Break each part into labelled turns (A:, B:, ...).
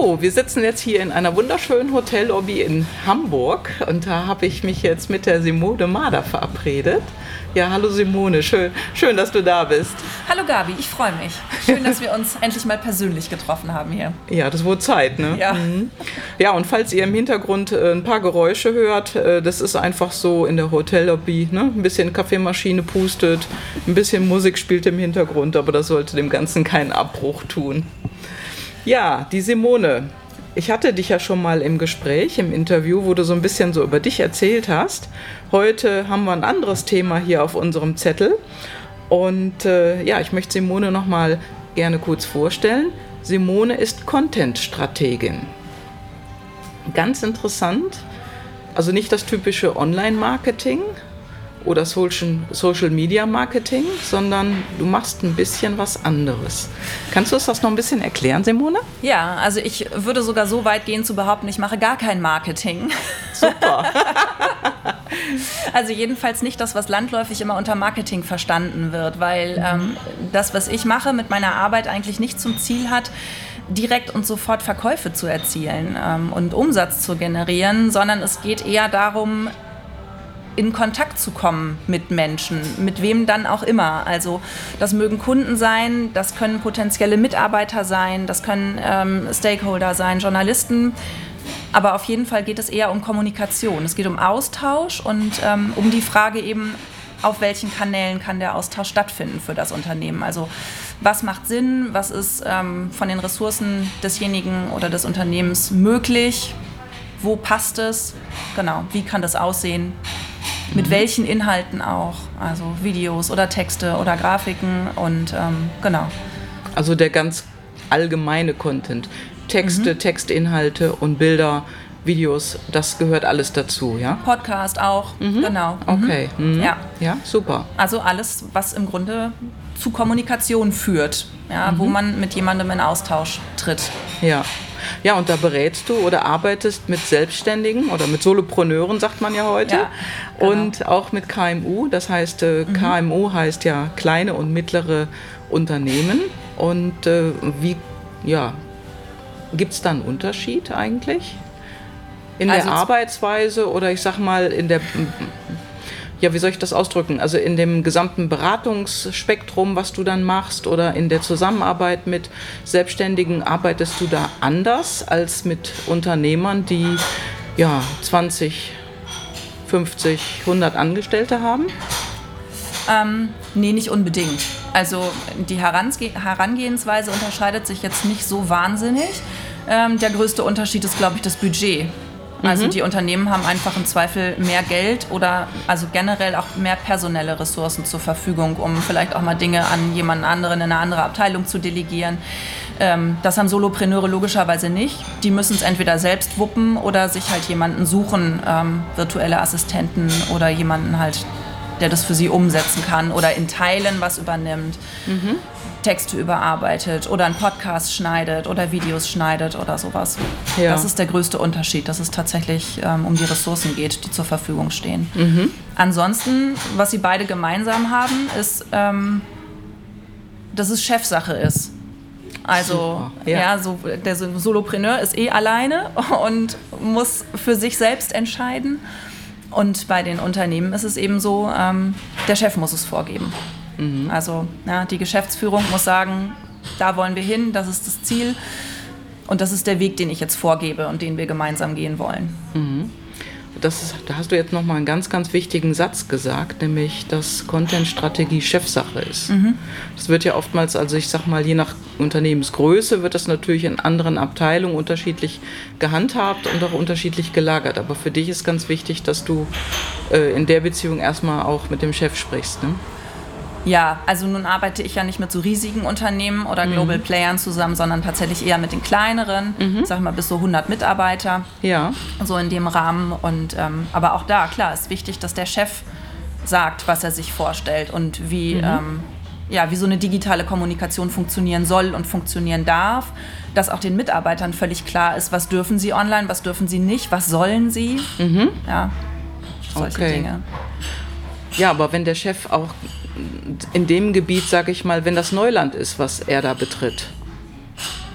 A: So, wir sitzen jetzt hier in einer wunderschönen Hotellobby in Hamburg und da habe ich mich jetzt mit der Simone Mader verabredet. Ja, hallo Simone, schön, schön, dass du da bist.
B: Hallo Gabi, ich freue mich. Schön, dass wir uns endlich mal persönlich getroffen haben hier.
A: Ja, das wurde Zeit, ne?
B: Ja. Mhm.
A: Ja, und falls ihr im Hintergrund äh, ein paar Geräusche hört, äh, das ist einfach so in der Hotellobby, ne? Ein bisschen Kaffeemaschine pustet, ein bisschen Musik spielt im Hintergrund, aber das sollte dem Ganzen keinen Abbruch tun. Ja, die Simone. Ich hatte dich ja schon mal im Gespräch, im Interview, wo du so ein bisschen so über dich erzählt hast. Heute haben wir ein anderes Thema hier auf unserem Zettel. Und äh, ja, ich möchte Simone noch mal gerne kurz vorstellen. Simone ist Content-Strategin. Ganz interessant. Also nicht das typische Online-Marketing, oder Social, Social Media Marketing, sondern du machst ein bisschen was anderes. Kannst du uns das noch ein bisschen erklären, Simone?
B: Ja, also ich würde sogar so weit gehen zu behaupten, ich mache gar kein Marketing.
A: Super.
B: also jedenfalls nicht das, was landläufig immer unter Marketing verstanden wird, weil ähm, das, was ich mache mit meiner Arbeit eigentlich nicht zum Ziel hat, direkt und sofort Verkäufe zu erzielen ähm, und Umsatz zu generieren, sondern es geht eher darum, in Kontakt zu kommen mit Menschen, mit wem dann auch immer. Also das mögen Kunden sein, das können potenzielle Mitarbeiter sein, das können ähm, Stakeholder sein, Journalisten. Aber auf jeden Fall geht es eher um Kommunikation. Es geht um Austausch und ähm, um die Frage eben, auf welchen Kanälen kann der Austausch stattfinden für das Unternehmen. Also was macht Sinn, was ist ähm, von den Ressourcen desjenigen oder des Unternehmens möglich, wo passt es, genau, wie kann das aussehen mit welchen Inhalten auch, also Videos oder Texte oder Grafiken und ähm, genau.
A: Also der ganz allgemeine Content, Texte, mhm. Textinhalte und Bilder, Videos, das gehört alles dazu, ja?
B: Podcast auch, mhm. genau.
A: Mhm. Okay, mhm.
B: ja.
A: ja, super.
B: Also alles, was im Grunde zu Kommunikation führt, ja, wo mhm. man mit jemandem in Austausch tritt.
A: Ja. Ja, und da berätst du oder arbeitest mit Selbstständigen oder mit Solopreneuren, sagt man ja heute. Ja, genau. Und auch mit KMU. Das heißt, äh, mhm. KMU heißt ja kleine und mittlere Unternehmen. Und äh, wie, ja, gibt es da einen Unterschied eigentlich? In also der Arbeitsweise oder ich sag mal in der ja, wie soll ich das ausdrücken? Also in dem gesamten Beratungsspektrum, was du dann machst oder in der Zusammenarbeit mit Selbstständigen, arbeitest du da anders als mit Unternehmern, die ja 20, 50, 100 Angestellte haben?
B: Ähm, nee, nicht unbedingt. Also die Herangehensweise unterscheidet sich jetzt nicht so wahnsinnig. Ähm, der größte Unterschied ist, glaube ich, das Budget. Also mhm. die Unternehmen haben einfach im Zweifel mehr Geld oder also generell auch mehr personelle Ressourcen zur Verfügung, um vielleicht auch mal Dinge an jemanden anderen in eine andere Abteilung zu delegieren. Ähm, das haben Solopreneure logischerweise nicht. Die müssen es entweder selbst wuppen oder sich halt jemanden suchen, ähm, virtuelle Assistenten oder jemanden halt, der das für sie umsetzen kann oder in Teilen was übernimmt. Mhm. Texte überarbeitet oder einen Podcast schneidet oder Videos schneidet oder sowas. Ja. Das ist der größte Unterschied, dass es tatsächlich ähm, um die Ressourcen geht, die zur Verfügung stehen. Mhm. Ansonsten, was sie beide gemeinsam haben, ist, ähm, dass es Chefsache ist. Also ja. ja. so, der Solopreneur ist eh alleine und muss für sich selbst entscheiden. Und bei den Unternehmen ist es eben so, ähm, der Chef muss es vorgeben. Mhm. Also ja, die Geschäftsführung muss sagen, da wollen wir hin, das ist das Ziel und das ist der Weg, den ich jetzt vorgebe und den wir gemeinsam gehen wollen.
A: Mhm. Das da hast du jetzt nochmal einen ganz, ganz wichtigen Satz gesagt, nämlich, dass Content-Strategie Chefsache ist. Mhm. Das wird ja oftmals, also ich sag mal, je nach Unternehmensgröße wird das natürlich in anderen Abteilungen unterschiedlich gehandhabt und auch unterschiedlich gelagert. Aber für dich ist ganz wichtig, dass du äh, in der Beziehung erstmal auch mit dem Chef sprichst. Ne?
B: Ja, also nun arbeite ich ja nicht mit so riesigen Unternehmen oder
A: Mhm.
B: Global Playern zusammen, sondern tatsächlich eher mit den kleineren,
A: Mhm.
B: sag mal bis so 100 Mitarbeiter,
A: Ja.
B: so in dem Rahmen. Und ähm, aber auch da, klar, ist wichtig, dass der Chef sagt, was er sich vorstellt und wie,
A: Mhm.
B: ähm, ja, wie so eine digitale Kommunikation funktionieren soll und funktionieren darf. Dass auch den Mitarbeitern völlig klar ist, was dürfen sie online, was dürfen sie nicht, was sollen sie. Ja, solche
A: Mhm. Okay.
B: Dinge.
A: Ja, aber wenn der Chef auch in dem Gebiet, sag ich mal, wenn das Neuland ist, was er da betritt,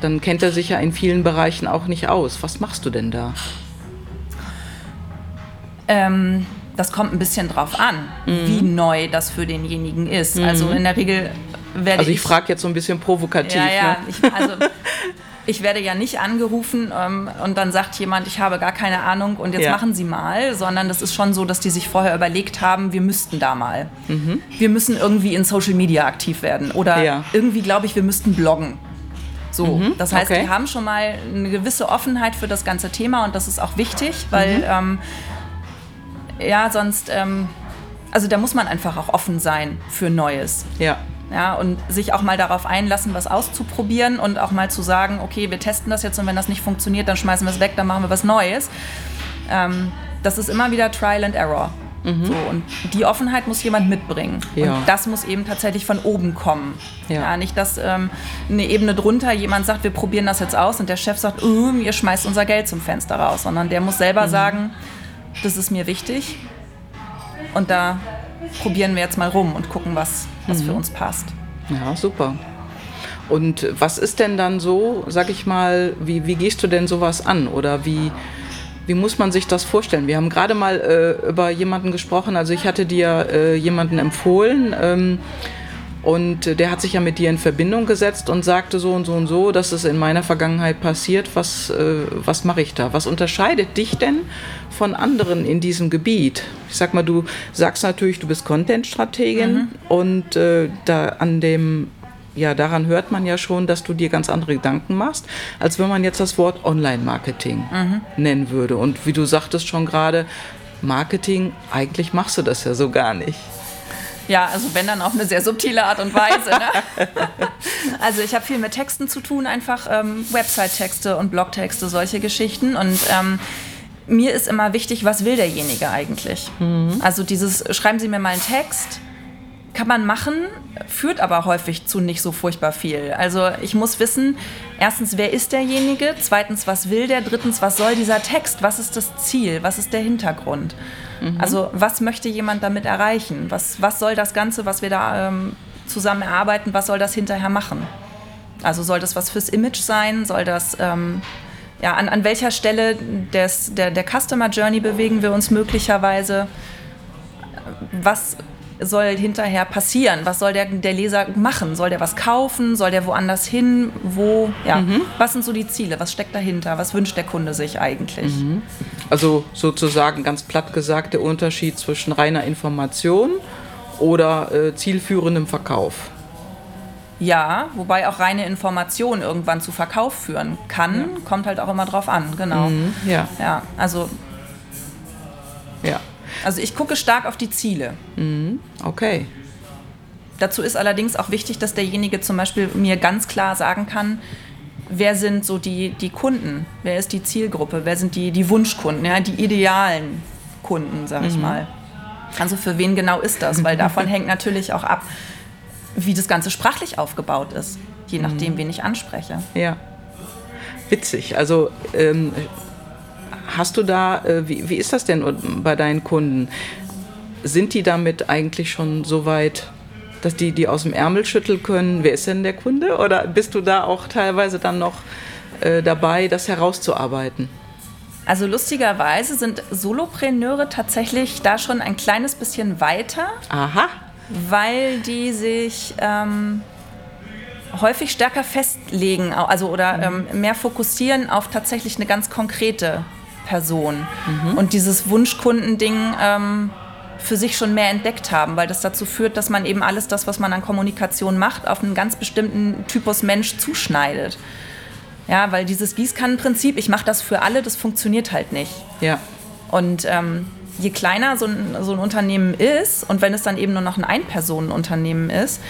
A: dann kennt er sich ja in vielen Bereichen auch nicht aus. Was machst du denn da?
B: Ähm, das kommt ein bisschen drauf an,
A: Mhm.
B: wie neu das für denjenigen ist. Also in der Regel werde
A: Also ich
B: ich
A: frage jetzt so ein bisschen provokativ.
B: Ja, ja.
A: Ne?
B: Ich, also, ich werde ja nicht angerufen ähm, und dann sagt jemand, ich habe gar keine Ahnung und jetzt
A: Ja.
B: machen Sie mal, sondern das ist schon so, dass die sich vorher überlegt haben, wir müssten da mal. Wir müssen irgendwie in Social Media aktiv werden oder
A: Mhm. Ja.
B: irgendwie glaube ich, wir müssten bloggen. So, das heißt,
A: okay.
B: die haben schon mal eine gewisse Offenheit für das ganze Thema und das ist auch wichtig, weil
A: Mhm.
B: ähm, ja, sonst, ähm, also da muss man einfach auch offen sein für Neues.
A: Ja.
B: Ja, und sich auch mal darauf einlassen, was auszuprobieren und auch mal zu sagen, okay, wir testen das jetzt und wenn das nicht funktioniert, dann schmeißen wir es weg, dann machen wir was Neues. Ähm, das ist immer wieder Trial and Error. So, und die Offenheit muss jemand mitbringen.
A: Ja.
B: Und das muss eben tatsächlich von oben kommen.
A: Ja.
B: nicht, dass ähm, eine Ebene drunter jemand sagt, wir probieren das jetzt aus und der Chef sagt, uh, ihr schmeißt unser Geld zum Fenster raus, sondern der muss selber sagen, das ist mir wichtig und da probieren wir jetzt mal rum und gucken, was, was für uns passt.
A: Ja, super. Und was ist denn dann so, sag ich mal, wie, wie gehst du denn sowas an? Oder wie, wie muss man sich das vorstellen? Wir haben gerade mal äh, über jemanden gesprochen, also ich hatte dir äh, jemanden empfohlen ähm, und äh, der hat sich ja mit dir in Verbindung gesetzt und sagte so und so und so, dass es in meiner Vergangenheit passiert. Was, äh, was mache ich da? Was unterscheidet dich denn von anderen in diesem Gebiet? Ich sag mal, du sagst natürlich, du bist Content-Strategin und äh, da an dem ja, daran hört man ja schon, dass du dir ganz andere Gedanken machst, als wenn man jetzt das Wort Online-Marketing nennen würde. Und wie du sagtest schon gerade, Marketing, eigentlich machst du das ja so gar nicht.
B: Ja, also wenn dann auf eine sehr subtile Art und Weise. Ne? also ich habe viel mit Texten zu tun, einfach ähm, Website-Texte und Blog-Texte, solche Geschichten. Und ähm, mir ist immer wichtig, was will derjenige eigentlich? Also dieses, schreiben Sie mir mal einen Text, kann man machen, führt aber häufig zu nicht so furchtbar viel. Also ich muss wissen, erstens, wer ist derjenige? Zweitens, was will der? Drittens, was soll dieser Text? Was ist das Ziel? Was ist der Hintergrund? Also was möchte jemand damit erreichen? Was, was soll das Ganze, was wir da ähm, zusammen erarbeiten, was soll das hinterher machen? Also soll das was fürs Image sein? Soll das... Ähm, ja, an, an welcher Stelle des, der, der Customer Journey bewegen wir uns möglicherweise? Was soll hinterher passieren? Was soll der, der Leser machen? Soll der was kaufen? Soll der woanders hin? Wo? Ja. Was sind so die Ziele? Was steckt dahinter? Was wünscht der Kunde sich eigentlich?
A: Also sozusagen ganz platt gesagt der Unterschied zwischen reiner Information oder äh, zielführendem Verkauf.
B: Ja, wobei auch reine Information irgendwann zu Verkauf führen kann, kommt halt auch immer drauf an, genau.
A: Ja,
B: Ja, also,
A: ja.
B: Also ich gucke stark auf die Ziele.
A: Okay.
B: Dazu ist allerdings auch wichtig, dass derjenige zum Beispiel mir ganz klar sagen kann, wer sind so die, die Kunden, wer ist die Zielgruppe, wer sind die, die Wunschkunden, ja, die idealen Kunden, sag ich mal. Also für wen genau ist das? Weil davon hängt natürlich auch ab, wie das Ganze sprachlich aufgebaut ist, je nachdem, wen ich anspreche.
A: Ja. Witzig. Also ähm, hast du da, äh, wie, wie ist das denn bei deinen Kunden? Sind die damit eigentlich schon so weit, dass die die aus dem Ärmel schütteln können? Wer ist denn der Kunde? Oder bist du da auch teilweise dann noch äh, dabei, das herauszuarbeiten?
B: Also lustigerweise sind Solopreneure tatsächlich da schon ein kleines bisschen weiter,
A: Aha.
B: weil die sich ähm, häufig stärker festlegen, also oder ähm, mehr fokussieren auf tatsächlich eine ganz konkrete Person und dieses Wunschkundending ähm, für sich schon mehr entdeckt haben, weil das dazu führt, dass man eben alles das, was man an Kommunikation macht, auf einen ganz bestimmten Typus Mensch zuschneidet. Ja, weil dieses Gießkannenprinzip, ich mache das für alle, das funktioniert halt nicht.
A: Ja.
B: Und ähm, je kleiner so ein, so ein Unternehmen ist und wenn es dann eben nur noch ein Ein-Personen-Unternehmen ist,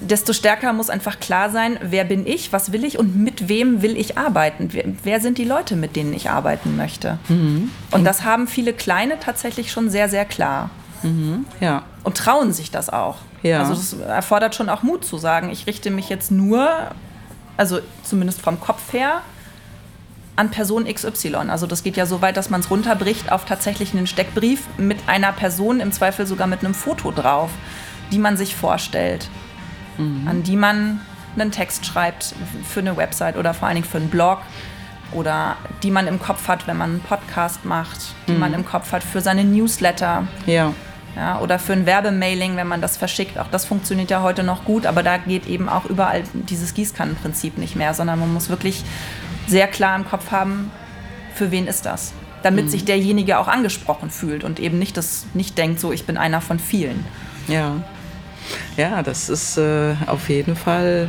B: desto stärker muss einfach klar sein, wer bin ich, was will ich und mit wem will ich arbeiten. Wer, sind die Leute, mit denen ich arbeiten möchte? Mhm. Und das haben viele Kleine tatsächlich schon sehr, sehr klar.
A: Mhm. Ja.
B: Und trauen sich das auch.
A: Ja.
B: Also das erfordert schon auch Mut zu sagen, ich richte mich jetzt nur, also zumindest vom Kopf her, an Person XY. Also das geht ja so weit, dass man es runterbricht auf tatsächlich einen Steckbrief mit einer Person, im Zweifel sogar mit einem Foto drauf, die man sich vorstellt mhm. an die man einen Text schreibt für eine Website oder vor allen Dingen für einen Blog oder die man im Kopf hat, wenn man einen Podcast macht, die mhm. man im Kopf hat für seine Newsletter.
A: Ja.
B: Ja, oder für ein Werbemailing, wenn man das verschickt. Auch das funktioniert ja heute noch gut, aber da geht eben auch überall dieses Gießkannenprinzip nicht mehr, sondern man muss wirklich sehr klar im Kopf haben, für wen ist das? Damit mhm. sich derjenige auch angesprochen fühlt und eben nicht das nicht denkt, so ich bin einer von vielen.
A: Ja. Ja, das ist äh, auf jeden Fall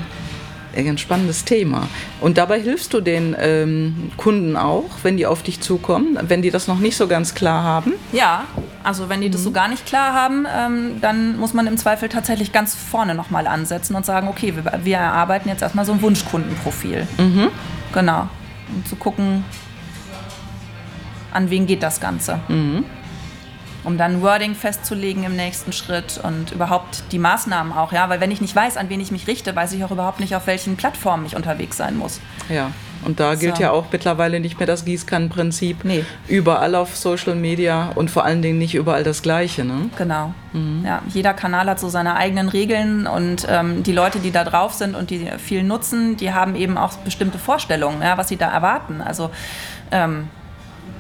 A: ein spannendes Thema. Und dabei hilfst du den ähm, Kunden auch, wenn die auf dich zukommen, wenn die das noch nicht so ganz klar haben?
B: Ja, also wenn die das so mhm. gar nicht klar haben, ähm, dann muss man im Zweifel tatsächlich ganz vorne nochmal ansetzen und sagen, okay, wir, wir erarbeiten jetzt erstmal so ein Wunschkundenprofil.
A: Mhm.
B: Genau. Um zu gucken, an wen geht das Ganze.
A: Mhm
B: um dann Wording festzulegen im nächsten Schritt und überhaupt die Maßnahmen auch, ja, weil wenn ich nicht weiß, an wen ich mich richte, weiß ich auch überhaupt nicht, auf welchen Plattformen ich unterwegs sein muss.
A: Ja. Und da gilt so. ja auch mittlerweile nicht mehr das Gießkannenprinzip.
B: Nee.
A: Überall auf Social Media und vor allen Dingen nicht überall das Gleiche. Ne?
B: Genau. Mhm. Ja, jeder Kanal hat so seine eigenen Regeln und ähm, die Leute, die da drauf sind und die viel nutzen, die haben eben auch bestimmte Vorstellungen, ja, was sie da erwarten. Also ähm,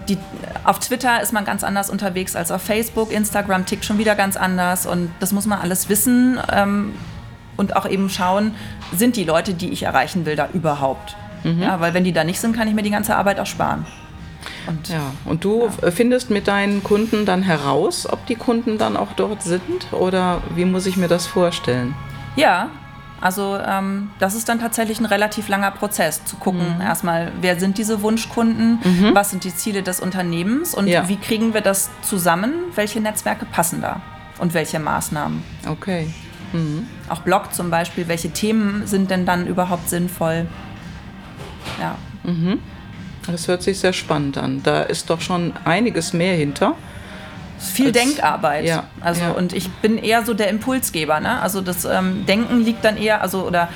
B: die, auf Twitter ist man ganz anders unterwegs als auf Facebook, Instagram tickt schon wieder ganz anders und das muss man alles wissen ähm, und auch eben schauen, sind die Leute, die ich erreichen will, da überhaupt? Mhm. Ja, weil wenn die da nicht sind, kann ich mir die ganze Arbeit auch sparen.
A: Und, ja, und du ja. findest mit deinen Kunden dann heraus, ob die Kunden dann auch dort sind oder wie muss ich mir das vorstellen?
B: Ja, also ähm, das ist dann tatsächlich ein relativ langer Prozess, zu gucken mhm. erstmal, wer sind diese Wunschkunden, mhm. was sind die Ziele des Unternehmens und ja. wie kriegen wir das zusammen, welche Netzwerke passen da und welche Maßnahmen.
A: Okay. Mhm.
B: Auch Blog zum Beispiel, welche Themen sind denn dann überhaupt sinnvoll? Ja.
A: Mhm. Das hört sich sehr spannend an. Da ist doch schon einiges mehr hinter
B: viel Denkarbeit.
A: Ja,
B: also
A: ja.
B: und ich bin eher so der Impulsgeber. Ne? Also das ähm, Denken liegt dann eher, also oder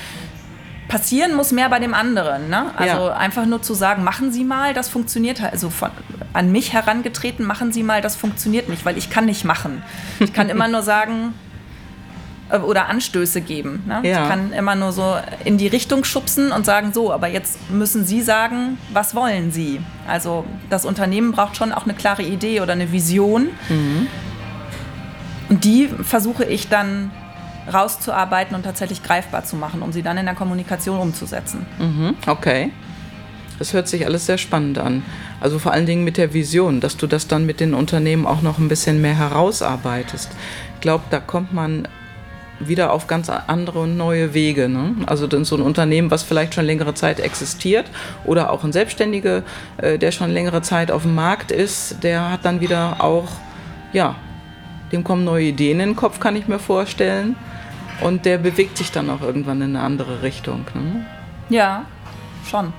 B: passieren muss mehr bei dem anderen. Ne? Also ja. einfach nur zu sagen, machen Sie mal, das funktioniert halt. Also von, an mich herangetreten, machen Sie mal, das funktioniert nicht, weil ich kann nicht machen. Ich kann immer nur sagen, oder Anstöße geben. Ne?
A: Ja.
B: Ich kann immer nur so in die Richtung schubsen und sagen, so, aber jetzt müssen Sie sagen, was wollen Sie? Also das Unternehmen braucht schon auch eine klare Idee oder eine Vision.
A: Mhm.
B: Und die versuche ich dann rauszuarbeiten und tatsächlich greifbar zu machen, um sie dann in der Kommunikation umzusetzen.
A: Mhm. Okay. Das hört sich alles sehr spannend an. Also vor allen Dingen mit der Vision, dass du das dann mit den Unternehmen auch noch ein bisschen mehr herausarbeitest. Ich glaube, da kommt man wieder auf ganz andere und neue Wege. Ne? Also so ein Unternehmen, was vielleicht schon längere Zeit existiert oder auch ein Selbstständiger, äh, der schon längere Zeit auf dem Markt ist, der hat dann wieder auch, ja, dem kommen neue Ideen in den Kopf, kann ich mir vorstellen. Und der bewegt sich dann auch irgendwann in eine andere Richtung. Ne?
B: Ja, schon.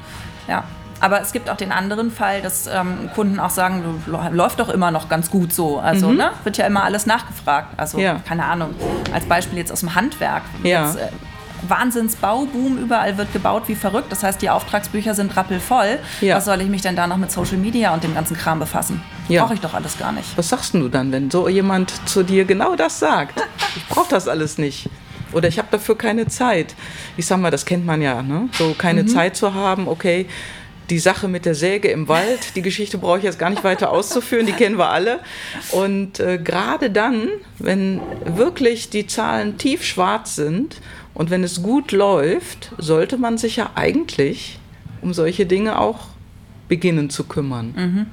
B: Ja. Aber es gibt auch den anderen Fall, dass ähm, Kunden auch sagen, läuft doch immer noch ganz gut so. Also mhm. ne, wird ja immer alles nachgefragt. Also ja. keine Ahnung. Als Beispiel jetzt aus dem Handwerk.
A: Ja.
B: Jetzt, äh, Wahnsinnsbauboom, überall wird gebaut wie verrückt. Das heißt, die Auftragsbücher sind rappelvoll.
A: Ja.
B: Was soll ich mich denn da noch mit Social Media und dem ganzen Kram befassen?
A: Ja.
B: Brauche ich doch alles gar nicht.
A: Was sagst du dann, wenn so jemand zu dir genau das sagt? Ich brauche das alles nicht. Oder ich habe dafür keine Zeit. Ich sag mal, das kennt man ja, ne? So keine mhm. Zeit zu haben, okay die Sache mit der Säge im Wald, die Geschichte brauche ich jetzt gar nicht weiter auszuführen, die kennen wir alle. Und äh, gerade dann, wenn wirklich die Zahlen tiefschwarz sind und wenn es gut läuft, sollte man sich ja eigentlich um solche Dinge auch beginnen zu kümmern.
B: Mhm.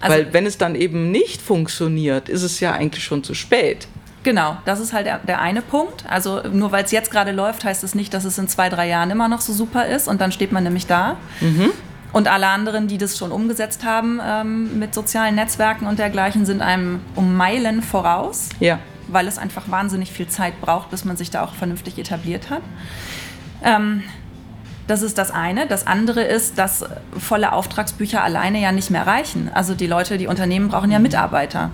A: Also Weil wenn es dann eben nicht funktioniert, ist es ja eigentlich schon zu spät.
B: Genau, das ist halt der, eine Punkt. Also nur weil es jetzt gerade läuft, heißt es nicht, dass es in zwei, drei Jahren immer noch so super ist und dann steht man nämlich da.
A: Mhm.
B: Und alle anderen, die das schon umgesetzt haben ähm, mit sozialen Netzwerken und dergleichen, sind einem um Meilen voraus.
A: Ja.
B: Weil es einfach wahnsinnig viel Zeit braucht, bis man sich da auch vernünftig etabliert hat. Ähm, das ist das eine. Das andere ist, dass volle Auftragsbücher alleine ja nicht mehr reichen. Also die Leute, die Unternehmen brauchen ja Mitarbeiter.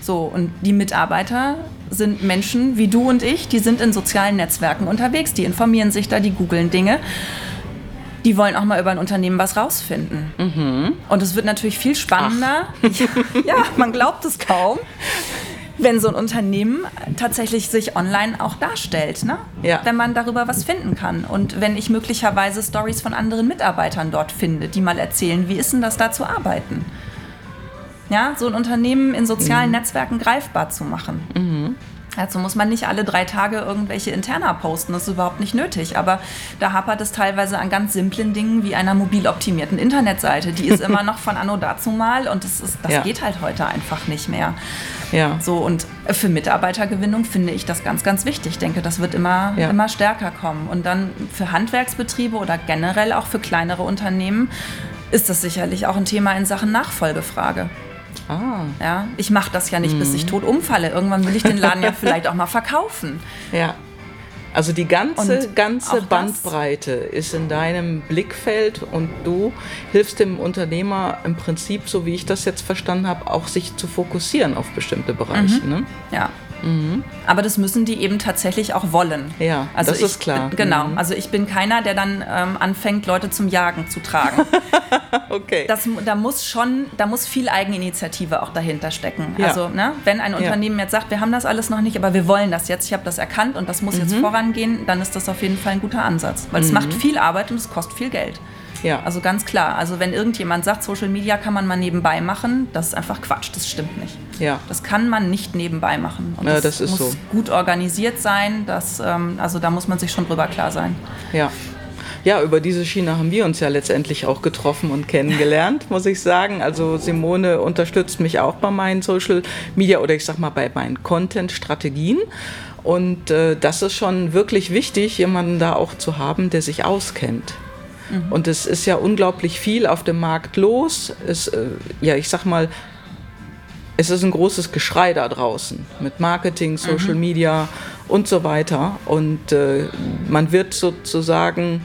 B: So, und die Mitarbeiter sind Menschen wie du und ich, die sind in sozialen Netzwerken unterwegs, die informieren sich da, die googeln Dinge. Die wollen auch mal über ein Unternehmen was rausfinden. Mhm. Und es wird natürlich viel spannender. ja, man glaubt es kaum wenn so ein Unternehmen tatsächlich sich online auch darstellt, ne?
A: Ja.
B: wenn man darüber was finden kann. Und wenn ich möglicherweise Stories von anderen Mitarbeitern dort finde, die mal erzählen, wie ist denn das da zu arbeiten? Ja, so ein Unternehmen in sozialen mhm. Netzwerken greifbar zu machen. Mhm. Dazu muss man nicht alle drei Tage irgendwelche Interna posten, das ist überhaupt nicht nötig. Aber da hapert es teilweise an ganz simplen Dingen wie einer mobil optimierten Internetseite. Die ist immer noch von Anno dazu mal und das, ist, das ja. geht halt heute einfach nicht mehr.
A: Ja.
B: So, und für Mitarbeitergewinnung finde ich das ganz, ganz wichtig. Ich denke, das wird immer, ja. immer stärker kommen. Und dann für Handwerksbetriebe oder generell auch für kleinere Unternehmen ist das sicherlich auch ein Thema in Sachen Nachfolgefrage.
A: Ah.
B: Ja, ich mache das ja nicht, mhm. bis ich mhm. tot umfalle. Irgendwann will ich den Laden ja vielleicht auch mal verkaufen.
A: Ja. Also die ganze, ganze Bandbreite ist in deinem Blickfeld und du hilfst dem Unternehmer im Prinzip, so wie ich das jetzt verstanden habe, auch sich zu fokussieren auf bestimmte Bereiche. Mhm. Ne?
B: Ja. Mhm. Aber das müssen die eben tatsächlich auch wollen.
A: Ja, also das
B: ich,
A: ist klar.
B: Genau. Mhm. Also ich bin keiner, der dann ähm, anfängt, Leute zum Jagen zu tragen.
A: okay.
B: Das, da muss schon, da muss viel Eigeninitiative auch dahinter stecken. Ja. Also ne, wenn ein Unternehmen ja. jetzt sagt, wir haben das alles noch nicht, aber wir wollen das jetzt, ich habe das erkannt und das muss mhm. jetzt vorangehen, dann ist das auf jeden Fall ein guter Ansatz. Weil es mhm. macht viel Arbeit und es kostet viel Geld.
A: Ja.
B: Also ganz klar. Also wenn irgendjemand sagt, Social Media kann man mal nebenbei machen, das ist einfach Quatsch. Das stimmt nicht.
A: Ja.
B: Das kann man nicht nebenbei machen.
A: Und ja, das, das muss so.
B: gut organisiert sein. Das, ähm, also da muss man sich schon drüber klar sein.
A: Ja. Ja, über diese Schiene haben wir uns ja letztendlich auch getroffen und kennengelernt, muss ich sagen. Also Simone unterstützt mich auch bei meinen Social Media oder ich sag mal bei meinen Content-Strategien. Und äh, das ist schon wirklich wichtig, jemanden da auch zu haben, der sich auskennt. Mhm. Und es ist ja unglaublich viel auf dem Markt los. Es, äh, ja, ich sag mal, es ist ein großes Geschrei da draußen mit Marketing, Social mhm. Media und so weiter. Und äh, man wird sozusagen,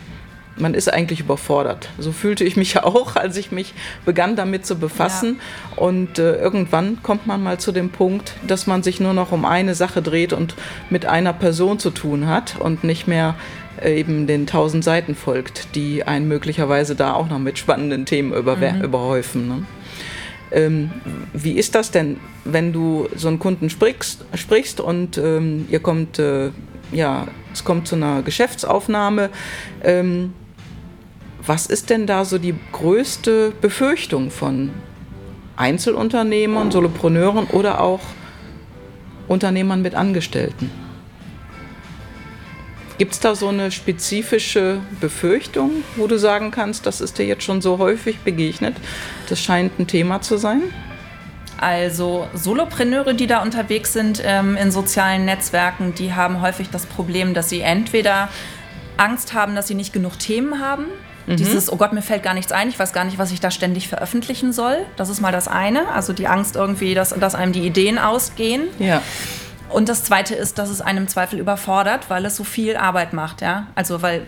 A: man ist eigentlich überfordert. So fühlte ich mich auch, als ich mich begann damit zu befassen. Ja. Und äh, irgendwann kommt man mal zu dem Punkt, dass man sich nur noch um eine Sache dreht und mit einer Person zu tun hat und nicht mehr eben den tausend Seiten folgt, die einen möglicherweise da auch noch mit spannenden Themen über, mhm. überhäufen. Ne? Ähm, wie ist das denn, wenn du so einen Kunden sprichst, sprichst und ähm, ihr kommt, äh, ja, es kommt zu einer Geschäftsaufnahme? Ähm, was ist denn da so die größte Befürchtung von Einzelunternehmern, Solopreneuren oder auch Unternehmern mit Angestellten? Gibt es da so eine spezifische Befürchtung, wo du sagen kannst, das ist dir jetzt schon so häufig begegnet? Das scheint ein Thema zu sein?
B: Also Solopreneure, die da unterwegs sind ähm, in sozialen Netzwerken, die haben häufig das Problem, dass sie entweder Angst haben, dass sie nicht genug Themen haben. Mhm. Dieses, oh Gott, mir fällt gar nichts ein, ich weiß gar nicht, was ich da ständig veröffentlichen soll. Das ist mal das eine. Also die Angst irgendwie, dass, dass einem die Ideen ausgehen.
A: Ja.
B: Und das Zweite ist, dass es einem Zweifel überfordert, weil es so viel Arbeit macht. Ja? Also weil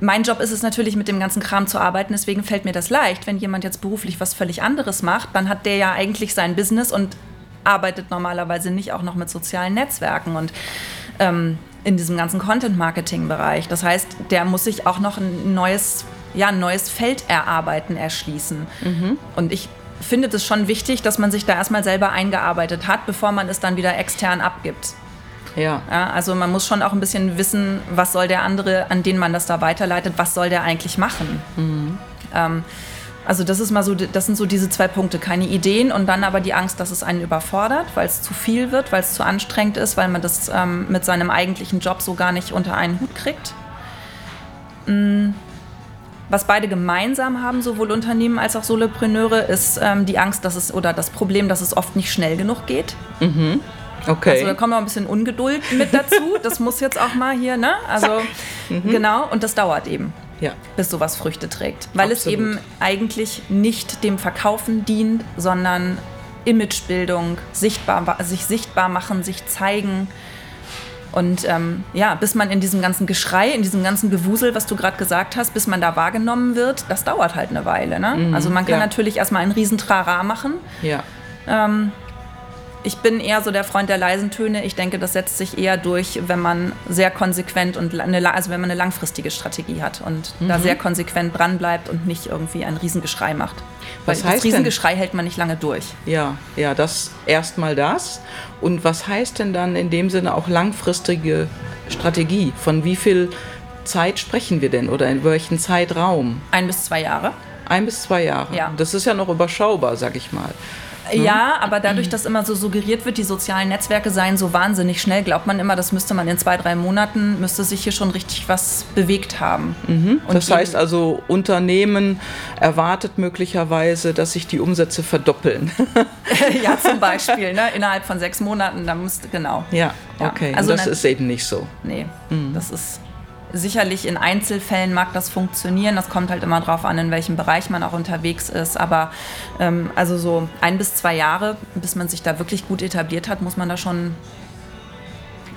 B: mein Job ist es natürlich, mit dem ganzen Kram zu arbeiten, deswegen fällt mir das leicht. Wenn jemand jetzt beruflich was völlig anderes macht, dann hat der ja eigentlich sein Business und arbeitet normalerweise nicht auch noch mit sozialen Netzwerken und ähm, in diesem ganzen Content-Marketing-Bereich. Das heißt, der muss sich auch noch ein neues, ja, ein neues Feld erarbeiten, erschließen. Mhm. Und ich findet es schon wichtig, dass man sich da erstmal selber eingearbeitet hat, bevor man es dann wieder extern abgibt.
A: Ja.
B: ja. Also man muss schon auch ein bisschen wissen, was soll der andere, an den man das da weiterleitet, was soll der eigentlich machen. Mhm. Ähm, also das ist mal so, das sind so diese zwei Punkte. Keine Ideen und dann aber die Angst, dass es einen überfordert, weil es zu viel wird, weil es zu anstrengend ist, weil man das ähm, mit seinem eigentlichen Job so gar nicht unter einen Hut kriegt. Mhm. Was beide gemeinsam haben, sowohl Unternehmen als auch Solopreneure, ist ähm, die Angst, dass es oder das Problem, dass es oft nicht schnell genug geht.
A: Mhm. Okay.
B: Also da kommt noch ein bisschen Ungeduld mit dazu. Das muss jetzt auch mal hier, ne? Also mhm. genau, und das dauert eben.
A: Ja.
B: bis sowas Früchte trägt. Weil es
A: Absolut.
B: eben eigentlich nicht dem Verkaufen dient, sondern Imagebildung, sichtbar, sich sichtbar machen, sich zeigen. Und ähm, ja, bis man in diesem ganzen Geschrei, in diesem ganzen Gewusel, was du gerade gesagt hast, bis man da wahrgenommen wird, das dauert halt eine Weile. Ne? also man kann
A: ja.
B: natürlich erstmal einen riesen Trara machen.
A: Ja.
B: Ähm, ich bin eher so der Freund der leisen Töne. Ich denke, das setzt sich eher durch, wenn man sehr konsequent und eine, also wenn man eine langfristige Strategie hat und
A: Mhm.
B: da sehr konsequent dran bleibt und nicht irgendwie ein Riesengeschrei macht. Weil
A: Was
B: das
A: heißt denn-
B: Riesengeschrei hält man nicht lange durch.
A: Ja, ja, das erstmal das. Und was heißt denn dann in dem Sinne auch langfristige Strategie? Von wie viel Zeit sprechen wir denn oder in welchem Zeitraum?
B: Ein bis zwei Jahre.
A: Ein bis zwei Jahre.
B: Ja.
A: Das ist ja noch überschaubar, sag ich mal.
B: Ja, aber dadurch, dass immer so suggeriert wird, die sozialen Netzwerke seien so wahnsinnig schnell, glaubt man immer, das müsste man in zwei, drei Monaten, müsste sich hier schon richtig was bewegt haben. Und
A: Das heißt also, Unternehmen erwartet möglicherweise, dass sich die Umsätze verdoppeln.
B: ja, zum Beispiel, ne? innerhalb von sechs Monaten, da musste, genau.
A: ja,
B: Ja,
A: okay.
B: also
A: Und das
B: ne-
A: ist eben nicht so.
B: Nee, das ist sicherlich in Einzelfällen mag das funktionieren. Das kommt halt immer drauf an, in welchem Bereich man auch unterwegs ist. Aber ähm, also so ein bis zwei Jahre, bis man sich da wirklich gut etabliert hat, muss man da schon,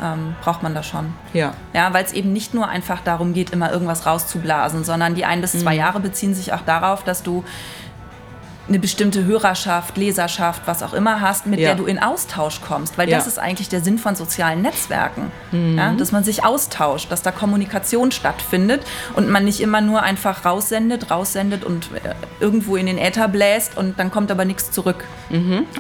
B: ähm, braucht man da schon.
A: Ja.
B: Ja, weil es eben nicht nur einfach darum geht, immer irgendwas rauszublasen, sondern die ein bis zwei Jahre beziehen sich auch darauf, dass du eine bestimmte Hörerschaft, Leserschaft, was auch immer hast, mit
A: Ja.
B: der du in Austausch kommst. Weil
A: Ja.
B: das ist eigentlich der Sinn von sozialen Netzwerken. Ja, dass man sich austauscht, dass da Kommunikation stattfindet und man nicht immer nur einfach raussendet, raussendet und äh, irgendwo in den Äther bläst und dann kommt aber nichts zurück.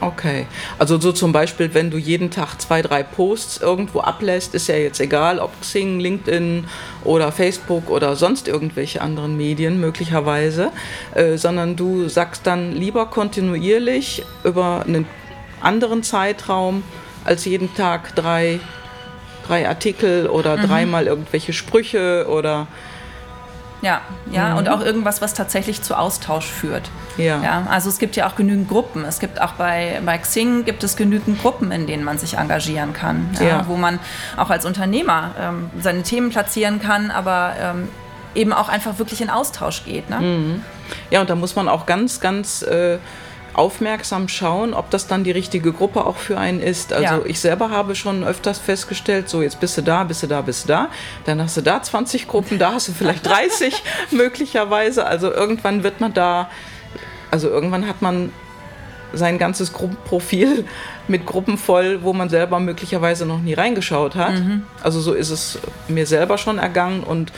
A: Okay. Also so zum Beispiel, wenn du jeden Tag zwei, drei Posts irgendwo ablässt, ist ja jetzt egal, ob Xing, LinkedIn oder Facebook oder sonst irgendwelche anderen Medien möglicherweise, äh, sondern du sagst dann lieber kontinuierlich über einen anderen Zeitraum als jeden Tag drei, drei Artikel oder dreimal irgendwelche Sprüche oder
B: Ja, ja, und auch irgendwas, was tatsächlich zu Austausch führt.
A: Ja.
B: ja. Also es gibt ja auch genügend Gruppen. Es gibt auch bei, bei Xing gibt es genügend Gruppen, in denen man sich engagieren kann. Ja,
A: Ja.
B: Wo man auch als Unternehmer ähm, seine Themen platzieren kann, aber ähm, eben auch einfach wirklich in Austausch geht. Ne?
A: Ja, und da muss man auch ganz, ganz äh, aufmerksam schauen, ob das dann die richtige Gruppe auch für einen ist. Also
B: Ja.
A: ich selber habe schon öfters festgestellt, so jetzt bist du da, bist du da, bist du da. Dann hast du da 20 Gruppen, da hast du vielleicht 30 möglicherweise. Also irgendwann wird man da, also irgendwann hat man sein ganzes Gruppenprofil mit Gruppen voll, wo man selber möglicherweise noch nie reingeschaut hat. Also so ist es mir selber schon ergangen und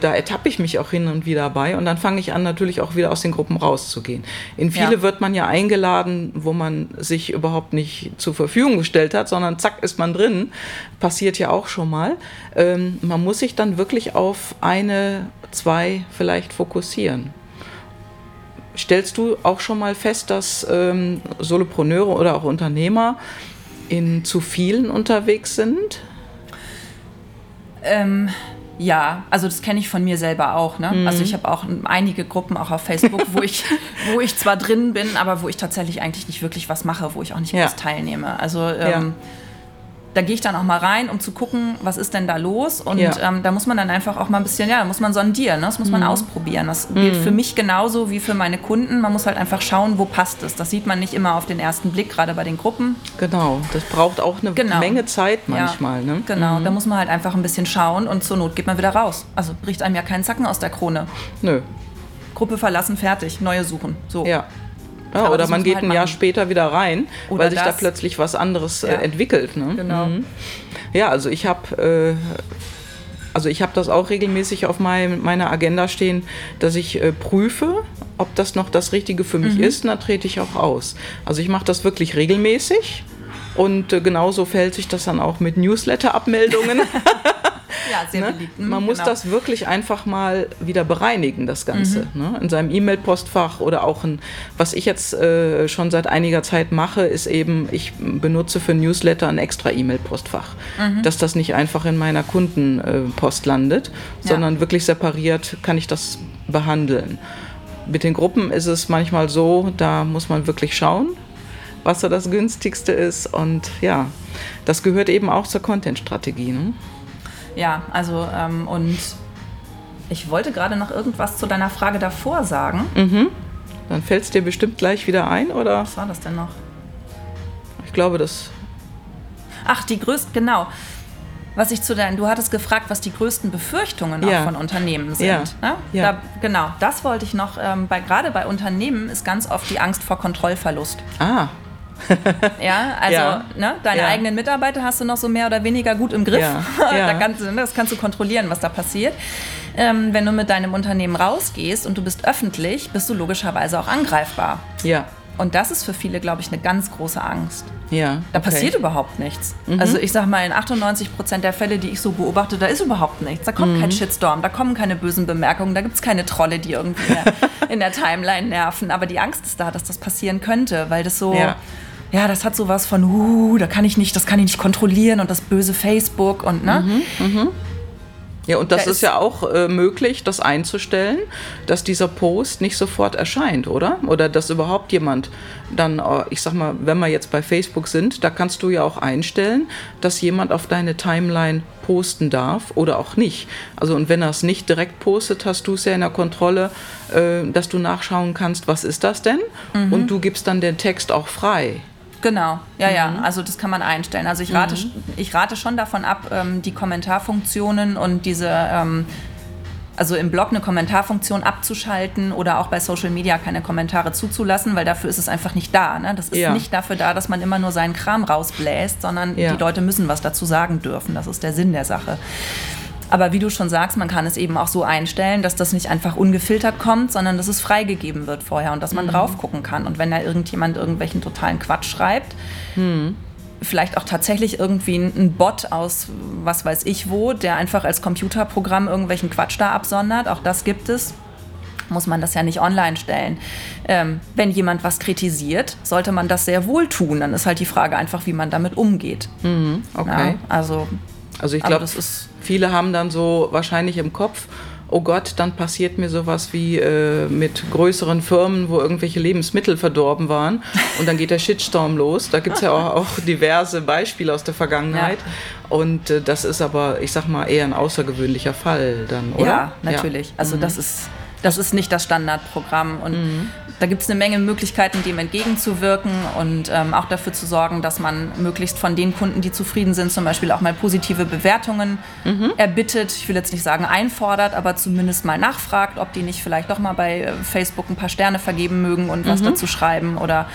A: da ertappe ich mich auch hin und wieder bei und dann fange ich an, natürlich auch wieder aus den Gruppen rauszugehen. In viele
B: Ja.
A: wird man ja eingeladen, wo man sich überhaupt nicht zur Verfügung gestellt hat, sondern zack ist man drin. Passiert ja auch schon mal. Ähm, man muss sich dann wirklich auf eine, zwei vielleicht fokussieren. Stellst du auch schon mal fest, dass ähm, Solopreneure oder auch Unternehmer in zu vielen unterwegs sind?
B: Ähm, ja, also das kenne ich von mir selber auch. Ne? Also ich habe auch einige Gruppen auch auf Facebook, wo ich, wo ich zwar drin bin, aber wo ich tatsächlich eigentlich nicht wirklich was mache, wo ich auch nicht
A: Ja.
B: teilnehme. Also ähm, da gehe ich dann auch mal rein, um zu gucken, was ist denn da los. Und
A: Ja.
B: ähm, da muss man dann einfach auch mal ein bisschen, ja, da muss man sondieren, ne? das muss man ausprobieren. Das gilt für mich genauso wie für meine Kunden. Man muss halt einfach schauen, wo passt es. Das sieht man nicht immer auf den ersten Blick, gerade bei den Gruppen.
A: Genau, das braucht auch eine
B: Genau.
A: Menge Zeit manchmal.
B: Ja,
A: Ne?
B: Genau, da muss man halt einfach ein bisschen schauen und zur Not geht man wieder raus. Also bricht einem ja keinen Zacken aus der Krone.
A: Nö,
B: Gruppe verlassen, fertig, neue suchen. So.
A: ja. Ja oder man geht
B: man
A: ein
B: halt
A: Jahr
B: machen.
A: später wieder rein,
B: Oder
A: weil sich da
B: das.
A: plötzlich was anderes
B: Ja.
A: äh, entwickelt. Ne?
B: Genau.
A: Ja, also ich habe äh, also ich habe das auch regelmäßig auf mein, meiner Agenda stehen, dass ich äh, prüfe, ob das noch das Richtige für mich ist, und dann trete ich auch aus. Also ich mache das wirklich regelmäßig und äh, genauso verhält sich das dann auch mit Newsletter-Abmeldungen.
B: Ja, sehr
A: Ne?
B: beliebt. Mhm,
A: Man muss
B: genau.
A: das wirklich einfach mal wieder bereinigen, das Ganze.
B: Mhm.
A: Ne? In seinem E-Mail-Postfach oder auch in, was ich jetzt äh, schon seit einiger Zeit mache, ist eben, ich benutze für Newsletter ein extra E-Mail-Postfach.
B: Mhm.
A: Dass das nicht einfach in meiner Kundenpost landet,
B: Ja.
A: sondern wirklich separiert kann ich das behandeln. Mit den Gruppen ist es manchmal so, da muss man wirklich schauen, was so das günstigste ist. Und ja, das gehört eben auch zur Content-Strategie. Ne?
B: Ja, also ähm, und ich wollte gerade noch irgendwas zu deiner Frage davor sagen.
A: Mhm. Dann fällt es dir bestimmt gleich wieder ein, oder?
B: Was war das denn noch?
A: Ich glaube, das.
B: Ach, die größten, genau. Was ich zu deinen, du hattest gefragt, was die größten Befürchtungen
A: Ja.
B: von Unternehmen sind.
A: Ja.
B: Ne?
A: Ja.
B: Da, genau, das wollte ich noch. Ähm, bei, gerade bei Unternehmen ist ganz oft die Angst vor Kontrollverlust.
A: Ah,
B: Ja, also
A: Ja.
B: Ne, deine
A: Ja.
B: eigenen Mitarbeiter hast du noch so mehr oder weniger gut im Griff.
A: Ja.
B: da kannst ne, das kannst du kontrollieren, was da passiert. Ähm, wenn du mit deinem Unternehmen rausgehst und du bist öffentlich, bist du logischerweise auch angreifbar.
A: ja.
B: Und das ist für viele, glaube ich, eine ganz große Angst.
A: Ja.
B: Da
A: okay.
B: passiert überhaupt nichts.
A: Mhm.
B: Also ich sag mal, in 98 Prozent der Fälle, die ich so beobachte, da ist überhaupt nichts. Da kommt
A: Mhm.
B: kein Shitstorm, da kommen keine bösen Bemerkungen, da gibt es keine Trolle, die irgendwie in der, in der Timeline nerven. Aber die Angst ist da, dass das passieren könnte, weil das so...
A: Ja.
B: Ja, das hat sowas von, uh, da kann ich nicht, das kann ich nicht kontrollieren und das böse Facebook und ne?
A: Mhm. Ja, und das
B: Da
A: ist,
B: ist-
A: ja auch äh, möglich, das einzustellen, dass dieser Post nicht sofort erscheint, oder? Oder dass überhaupt jemand dann, äh, ich sag mal, wenn wir jetzt bei Facebook sind, da kannst du ja auch einstellen, dass jemand auf deine Timeline posten darf oder auch nicht. Also und wenn er es nicht direkt postet, hast du es ja in der Kontrolle, äh, dass du nachschauen kannst, was ist das denn? Und du gibst dann den Text auch frei.
B: Genau, ja,
A: Mhm.
B: ja, also das kann man einstellen. Also ich rate, ich rate schon davon ab, ähm, die Kommentarfunktionen und diese, ähm, also im Blog eine Kommentarfunktion abzuschalten oder auch bei Social Media keine Kommentare zuzulassen, weil dafür ist es einfach nicht da. Ne? Das ist
A: Ja.
B: nicht dafür da, dass man immer nur seinen Kram rausbläst, sondern
A: Ja.
B: die Leute müssen was dazu sagen dürfen. Das ist der Sinn der Sache. Aber wie du schon sagst, man kann es eben auch so einstellen, dass das nicht einfach ungefiltert kommt, sondern dass es freigegeben wird vorher und dass man drauf gucken kann. Und wenn da irgendjemand irgendwelchen totalen Quatsch schreibt, vielleicht auch tatsächlich irgendwie ein Bot aus was weiß ich wo, der einfach als Computerprogramm irgendwelchen Quatsch da absondert, auch das gibt es muss man das ja nicht online stellen. Ähm, wenn jemand was kritisiert, sollte man das sehr wohl tun. Dann ist halt die Frage einfach, wie man damit umgeht.
A: Okay.
B: Ja, also
A: Also ich glaube,
B: das ist-
A: viele haben dann so wahrscheinlich im Kopf, oh Gott, dann passiert mir sowas wie äh, mit größeren Firmen, wo irgendwelche Lebensmittel verdorben waren und dann geht der Shitstorm los. Da gibt es ja auch, auch diverse Beispiele aus der Vergangenheit. Und äh, das ist aber, ich sag mal, eher ein außergewöhnlicher Fall dann, oder?
B: Ja, natürlich. Also das ist das ist nicht das Standardprogramm. Und da gibt es eine Menge Möglichkeiten, dem entgegenzuwirken und ähm, auch dafür zu sorgen, dass man möglichst von den Kunden, die zufrieden sind, zum Beispiel auch mal positive Bewertungen erbittet. Ich will jetzt nicht sagen einfordert, aber zumindest mal nachfragt, ob die nicht vielleicht doch mal bei äh, Facebook ein paar Sterne vergeben mögen und was dazu schreiben oder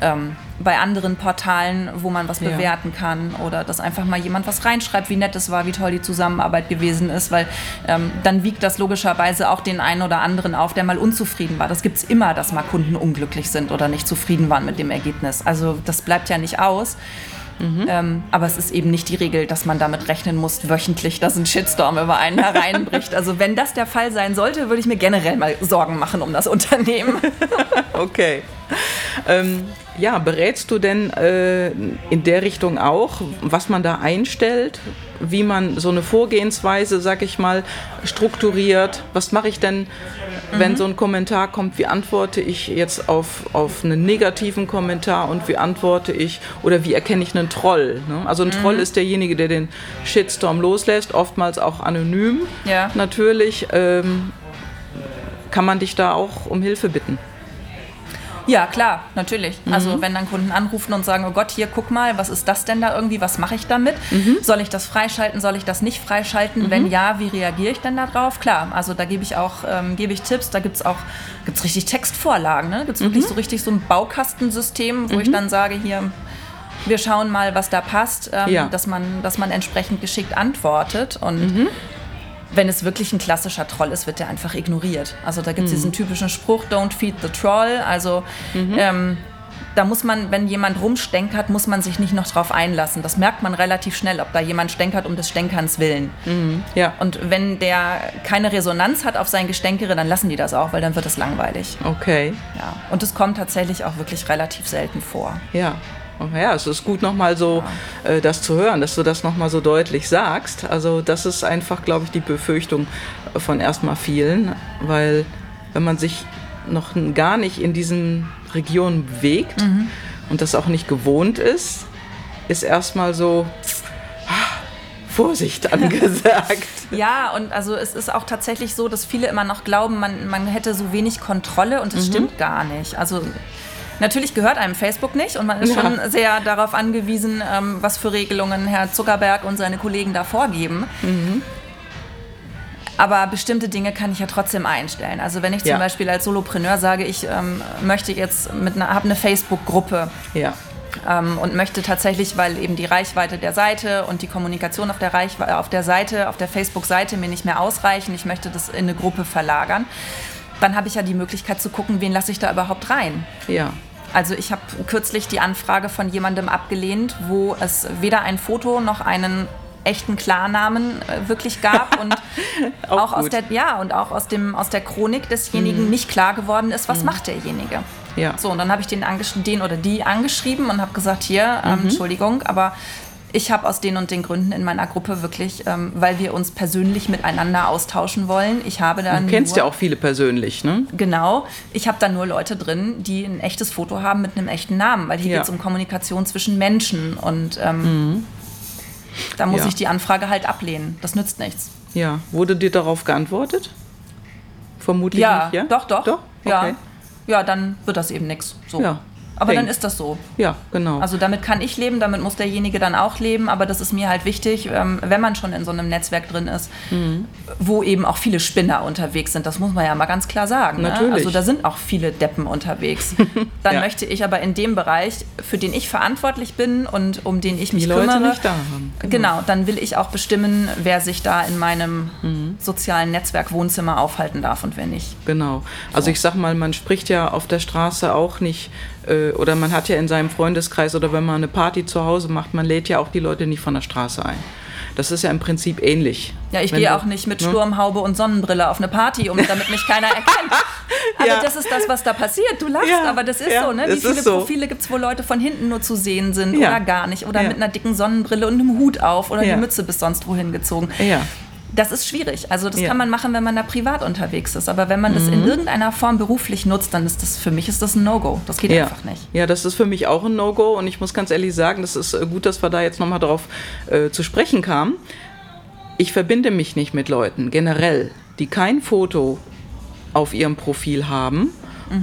B: ähm, bei anderen Portalen, wo man was
A: Ja.
B: bewerten kann oder dass einfach mal jemand was reinschreibt, wie nett es war, wie toll die Zusammenarbeit gewesen ist, weil ähm, dann wiegt das logischerweise auch den einen oder anderen auf, der mal unzufrieden war. Das gibt es immer, dass mal Kunden unglücklich sind oder nicht zufrieden waren mit dem Ergebnis. Also das bleibt ja nicht aus. Ähm, aber es ist eben nicht die Regel, dass man damit rechnen muss, wöchentlich, dass ein Shitstorm über einen hereinbricht. Also wenn das der Fall sein sollte, würde ich mir generell mal Sorgen machen um das Unternehmen.
A: Okay. Ähm, ja, berätst du denn äh, in der Richtung auch, was man da einstellt, wie man so eine Vorgehensweise, sag ich mal, strukturiert? Was mache ich denn, wenn so ein Kommentar kommt? Wie antworte ich jetzt auf, auf einen negativen Kommentar und wie antworte ich oder wie erkenne ich einen Troll? Ne? Also ein Troll ist derjenige, der den Shitstorm loslässt, oftmals auch anonym.
B: Ja.
A: Natürlich ähm, kann man dich da auch um Hilfe bitten.
B: Ja, klar, natürlich.
A: Mhm.
B: Also wenn dann Kunden anrufen und sagen, oh Gott, hier guck mal, was ist das denn da irgendwie, was mache ich damit?
A: Mhm.
B: Soll ich das freischalten, soll ich das nicht freischalten? Wenn ja, wie reagiere ich denn darauf? Klar, also da gebe ich auch, ähm, gebe ich Tipps, da gibt es auch, gibt's richtig Textvorlagen, ne? gibt es
A: Mhm.
B: wirklich so richtig so ein Baukastensystem, wo ich dann sage, hier, wir schauen mal, was da passt, ähm,
A: Ja.
B: dass, man, dass man entsprechend geschickt antwortet und
A: Mhm.
B: Wenn es wirklich ein klassischer Troll ist, wird der einfach ignoriert. Also da gibt
A: Mhm.
B: es diesen typischen Spruch, don't feed the troll. Also ähm, da muss man, wenn jemand rumstenkert, muss man sich nicht noch drauf einlassen. Das merkt man relativ schnell, ob da jemand stänkert um des Stänkerns willen.
A: Ja.
B: Und wenn der keine Resonanz hat auf sein Gestänkere, dann lassen die das auch, weil dann wird es langweilig.
A: Okay,
B: Ja. Und es kommt tatsächlich auch wirklich relativ selten vor.
A: ja. Ja, es ist gut nochmal so äh, das zu hören, dass du das nochmal so deutlich sagst. Also das ist einfach, glaube ich, die Befürchtung von erstmal vielen, weil wenn man sich noch gar nicht in diesen Regionen bewegt und das auch nicht gewohnt ist, ist erstmal so, ah, Vorsicht angesagt.
B: Ja, und also es ist auch tatsächlich so, dass viele immer noch glauben, man, man hätte so wenig Kontrolle und das
A: Mhm.
B: stimmt gar nicht. Also natürlich gehört einem Facebook nicht und man ist
A: Ja.
B: schon sehr darauf angewiesen, ähm, was für Regelungen Herr Zuckerberg und seine Kollegen da vorgeben.
A: Mhm.
B: Aber bestimmte Dinge kann ich ja trotzdem einstellen. Also wenn ich zum
A: Ja.
B: Beispiel als Solopreneur sage, ich ähm, möchte jetzt mit einer, habe eine Facebook-Gruppe
A: Ja.
B: ähm, und möchte tatsächlich, weil eben die Reichweite der Seite und die Kommunikation auf der, Reichwe auf der Seite, auf der Facebook-Seite mir nicht mehr ausreichen, ich möchte das in eine Gruppe verlagern, dann habe ich ja die Möglichkeit zu gucken, wen lasse ich da überhaupt rein.
A: Ja.
B: Also ich habe kürzlich die Anfrage von jemandem abgelehnt, wo es weder ein Foto noch einen echten Klarnamen äh, wirklich gab und
A: Auch
B: auch, aus der ja und auch aus dem aus der Chronik desjenigen nicht klar geworden ist, was macht derjenige.
A: Ja.
B: So, und dann habe ich den, den oder die angeschrieben und habe gesagt, hier, ähm, Entschuldigung, aber ich habe aus den und den Gründen in meiner Gruppe wirklich, ähm, weil wir uns persönlich miteinander austauschen wollen, ich habe da
A: Du
B: nur,
A: kennst ja auch viele persönlich, ne?
B: Genau, ich habe da nur Leute drin, die ein echtes Foto haben mit einem echten Namen, weil hier
A: Ja.
B: geht es um Kommunikation zwischen Menschen und ähm, da muss
A: Ja.
B: ich die Anfrage halt ablehnen. Das nützt nichts.
A: Ja. Wurde dir darauf geantwortet? Vermutlich
B: Ja,
A: nicht, ja?
B: doch, doch.
A: Doch?
B: Ja.
A: Okay.
B: ja, dann wird das eben nichts. So.
A: Ja,
B: Aber dann
A: denk.
B: ist das so.
A: Ja, genau.
B: Also damit kann ich leben, damit muss derjenige dann auch leben, aber das ist mir halt wichtig, ähm, wenn man schon in so einem Netzwerk drin ist,
A: Mhm.
B: wo eben auch viele Spinner unterwegs sind, das muss man ja mal ganz klar sagen. Ne?
A: Natürlich.
B: Also da sind auch viele Deppen unterwegs. Dann
A: Ja.
B: möchte ich aber in dem Bereich, für den ich verantwortlich bin und um den ich mich
A: die Leute
B: kümmere,
A: nicht da haben.
B: Genau, dann will ich auch bestimmen, wer sich da in meinem
A: Mhm.
B: sozialen Netzwerk Wohnzimmer aufhalten darf und wer nicht.
A: Genau. Also ich sag mal, man spricht ja auf der Straße auch nicht, äh, oder man hat ja in seinem Freundeskreis oder wenn man eine Party zu Hause macht, man lädt ja auch die Leute nicht von der Straße ein. Das ist ja im Prinzip ähnlich.
B: Ja, ich gehe auch nicht mit
A: ne?
B: Sturmhaube und Sonnenbrille auf eine Party, um, damit mich keiner erkennt. Aber
A: Ja.
B: das ist das, was da passiert. Du lachst,
A: Ja,
B: aber das ist
A: ja,
B: so, ne? Wie
A: das
B: viele
A: so.
B: Profile gibt es, wo Leute von hinten nur zu sehen sind oder gar nicht oder mit einer dicken Sonnenbrille und einem Hut auf oder die Mütze bis sonst wohin gezogen.
A: Ja.
B: Das ist schwierig. Also das
A: Ja. Mhm.
B: kann man machen, wenn man da privat unterwegs ist. Aber wenn man das in irgendeiner Form beruflich nutzt, dann ist das für mich ist das ein No-Go. Das geht
A: Ja.
B: einfach nicht.
A: ja, das ist für mich auch ein No-Go und ich muss ganz ehrlich sagen, das ist äh, gut, dass wir da jetzt nochmal drauf äh, zu sprechen kamen. Ich verbinde mich nicht mit Leuten generell, die kein Foto auf ihrem Profil haben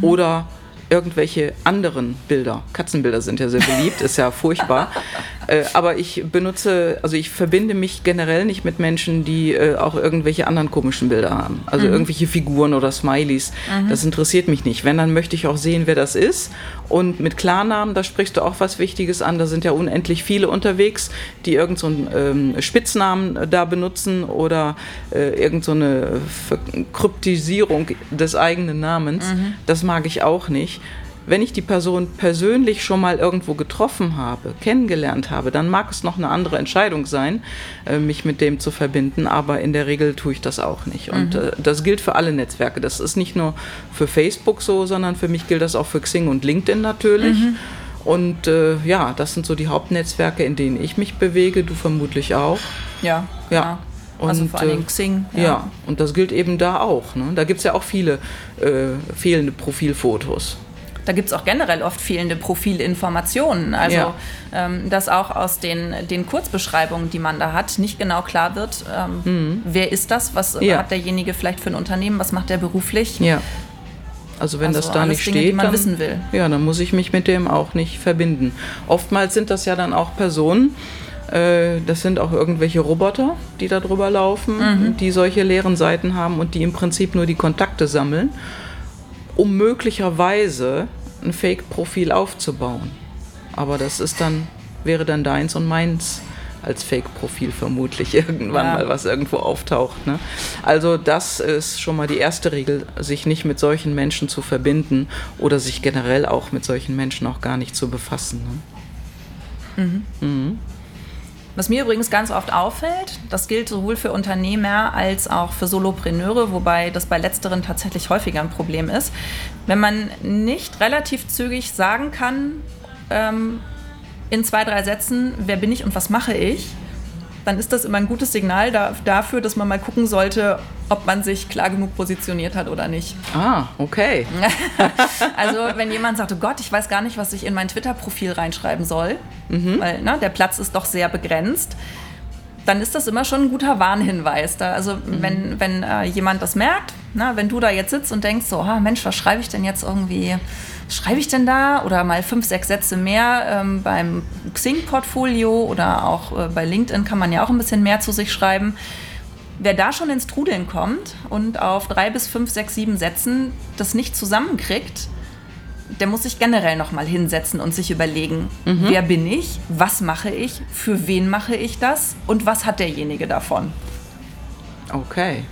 A: oder irgendwelche anderen Bilder. Katzenbilder sind ja sehr beliebt, ist ja furchtbar. Äh, aber ich benutze, also ich verbinde mich generell nicht mit Menschen, die äh, auch irgendwelche anderen komischen Bilder haben. Also irgendwelche Figuren oder Smileys. Das interessiert mich nicht. Wenn, dann möchte ich auch sehen, wer das ist. Und mit Klarnamen, da sprichst du auch was Wichtiges an. Da sind ja unendlich viele unterwegs, die irgendeinen so einen, ähm, Spitznamen äh, da benutzen oder äh, irgendeine so eine Verkryptisierung des eigenen Namens. Das mag ich auch nicht. Wenn ich die Person persönlich schon mal irgendwo getroffen habe, kennengelernt habe, dann mag es noch eine andere Entscheidung sein, äh, mich mit dem zu verbinden, aber in der Regel tue ich das auch nicht. Und äh, das gilt für alle Netzwerke. Das ist nicht nur für Facebook so, sondern für mich gilt das auch für Xing und LinkedIn natürlich. Und äh, ja, das sind so die Hauptnetzwerke, in denen ich mich bewege, du vermutlich auch.
B: Ja.
A: Ja.
B: Also
A: Und,
B: vor allen Dingen
A: äh,
B: Xing.
A: Ja, und das gilt eben da auch. Ne? Da gibt es ja auch viele äh, fehlende Profilfotos.
B: Da gibt es auch generell oft fehlende Profilinformationen. Also,
A: Ja.
B: ähm, dass auch aus den, den Kurzbeschreibungen, die man da hat, nicht genau klar wird, ähm,
A: Mhm.
B: wer ist das, was
A: Ja.
B: hat derjenige vielleicht für ein Unternehmen, was macht der beruflich.
A: Ja. Also wenn
B: Also
A: das da nicht
B: Dinge,
A: steht, dann,
B: wissen will.
A: ja, dann muss ich mich mit dem auch nicht verbinden. Oftmals sind das ja dann auch Personen, äh, das sind auch irgendwelche Roboter, die da drüber laufen,
B: Mhm.
A: die solche leeren Seiten haben und die im Prinzip nur die Kontakte sammeln, um möglicherweise ein Fake-Profil aufzubauen. Aber das ist dann, wäre dann deins und meins als Fake-Profil vermutlich irgendwann
B: Ja.
A: mal, was irgendwo auftaucht. Ne? Also das ist schon mal die erste Regel, sich nicht mit solchen Menschen zu verbinden oder sich generell auch mit solchen Menschen auch gar nicht zu befassen. Ne?
B: Was mir übrigens ganz oft auffällt, das gilt sowohl für Unternehmer als auch für Solopreneure, wobei das bei letzteren tatsächlich häufiger ein Problem ist. Wenn man nicht relativ zügig sagen kann, ähm, in zwei, drei Sätzen, wer bin ich und was mache ich, dann ist das immer ein gutes Signal da, dafür, dass man mal gucken sollte, ob man sich klar genug positioniert hat oder nicht.
A: Ah, okay.
B: Also wenn jemand sagt, oh Gott, ich weiß gar nicht, was ich in mein Twitter-Profil reinschreiben soll, weil ne, der Platz ist doch sehr begrenzt, dann ist das immer schon ein guter Warnhinweis. Da, also mhm. wenn, wenn äh, jemand das merkt, na, wenn du da jetzt sitzt und denkst, so, ah, Mensch, was schreibe ich denn jetzt irgendwie, schreibe ich denn da? Oder mal fünf, sechs Sätze mehr ähm, beim Xing-Portfolio oder auch äh, bei LinkedIn kann man ja auch ein bisschen mehr zu sich schreiben. Wer da schon ins Trudeln kommt und auf drei bis fünf, sechs, sieben Sätzen das nicht zusammenkriegt, der muss sich generell nochmal hinsetzen und sich überlegen, mhm. wer bin ich, was mache ich, für wen mache ich das und was hat derjenige davon.
A: Okay.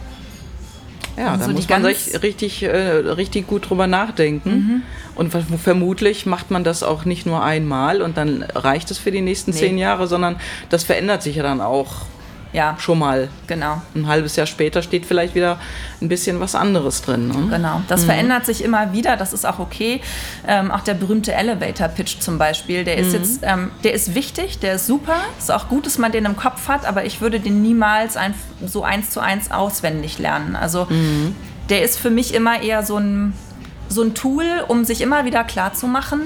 A: Ja, also da muss man sich richtig, äh, richtig gut drüber nachdenken. Mhm. Und vermutlich macht man das auch nicht nur einmal und dann reicht es für die nächsten nee. zehn Jahre, sondern das verändert sich ja dann auch ja. schon mal.
B: Genau.
A: Ein halbes Jahr später steht vielleicht wieder ein bisschen was anderes drin. Ne?
B: Genau. Das mhm. verändert sich immer wieder. Das ist auch okay. Ähm, auch der berühmte Elevator Pitch zum Beispiel, der ist mhm. jetzt, ähm, der ist wichtig, der ist super. Ist auch gut, dass man den im Kopf hat, aber ich würde den niemals ein, so eins zu eins auswendig lernen. Also mhm. der ist für mich immer eher so ein so ein Tool, um sich immer wieder klar zu machen,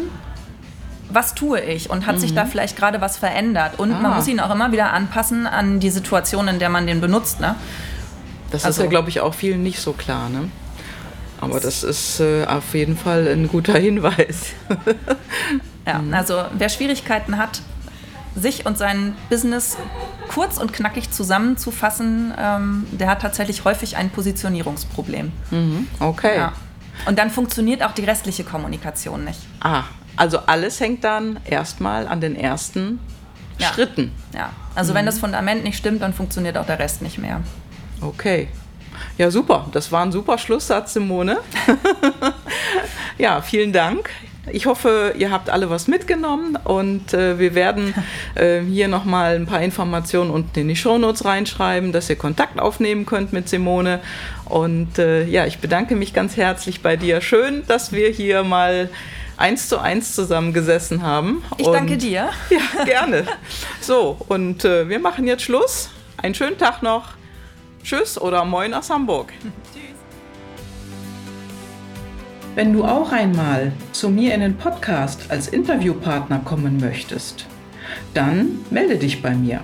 B: was tue ich und hat mhm. sich da mhm. vielleicht gerade was verändert. Und ah. man muss ihn auch immer wieder anpassen an die Situation, in der man den benutzt. Ne?
A: Das also. ist ja, glaube ich, auch vielen nicht so klar. Ne? Aber das ist äh, auf jeden Fall ein guter Hinweis.
B: ja, mhm. also wer Schwierigkeiten hat, sich und sein Business kurz und knackig zusammenzufassen, ähm, der hat tatsächlich häufig ein Positionierungsproblem.
A: Mhm. Okay. Ja.
B: Und dann funktioniert auch die restliche Kommunikation nicht.
A: Ah, also alles hängt dann erstmal an den ersten ja. Schritten.
B: Ja, also mhm. wenn das Fundament nicht stimmt, dann funktioniert auch der Rest nicht mehr.
A: Okay. Ja, super. Das war ein super Schlusssatz, Simone. ja, vielen Dank. Ich hoffe, ihr habt alle was mitgenommen und äh, wir werden äh, hier nochmal ein paar Informationen unten in die Shownotes reinschreiben, dass ihr Kontakt aufnehmen könnt mit Simone. Und äh, ja, ich bedanke mich ganz herzlich bei dir. Schön, dass wir hier mal eins zu eins zusammengesessen haben.
B: Ich danke dir.
A: Ja, gerne. So, und äh, wir machen jetzt Schluss. Einen schönen Tag noch. Tschüss oder Moin aus Hamburg. Tschüss. Wenn du auch einmal zu mir in den Podcast als Interviewpartner kommen möchtest, dann melde dich bei mir.